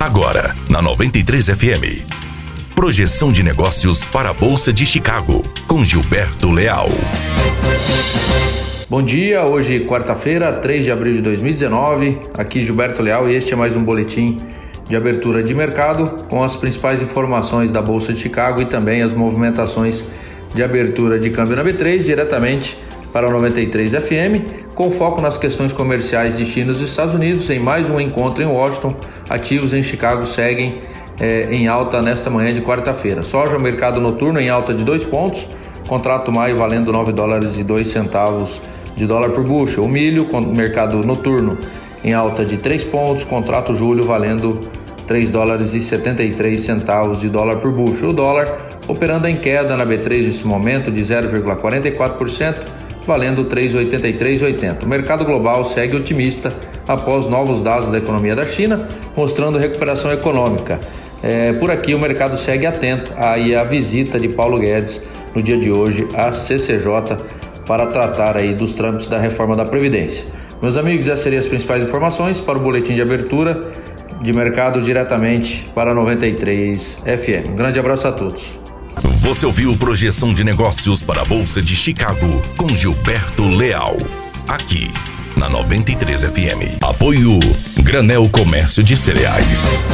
Agora, na 93 FM. Projeção de negócios para a Bolsa de Chicago, com Gilberto Leal. Bom dia, hoje quarta-feira, 3 de abril de 2019. Aqui Gilberto Leal e este é mais um boletim de abertura de mercado com as principais informações da Bolsa de Chicago e também as movimentações de abertura de câmbio na B3 diretamente para o 93 FM, com foco nas questões comerciais de China e dos Estados Unidos. Em mais um encontro em Washington, ativos em Chicago seguem eh, em alta nesta manhã de quarta-feira. Soja, mercado noturno em alta de 2 pontos, contrato maio valendo 9 dólares e 2 centavos de dólar por bushel. O milho, mercado noturno em alta de 3 pontos, contrato julho valendo 3 dólares e 73 centavos de dólar por bushel. O dólar operando em queda na B3 nesse momento de 0,44%, valendo 3,8380. O mercado global segue otimista após novos dados da economia da China, mostrando recuperação econômica. É, por aqui o mercado segue atento aí à visita de Paulo Guedes no dia de hoje à CCJ para tratar aí dos trâmites da reforma da Previdência. Meus amigos, essas seriam as principais informações para o boletim de abertura de mercado diretamente para 93 FM. Um grande abraço a todos. Você ouviu Projeção de Negócios para a Bolsa de Chicago com Gilberto Leal. Aqui na 93 FM. Apoio Granel Comércio de Cereais.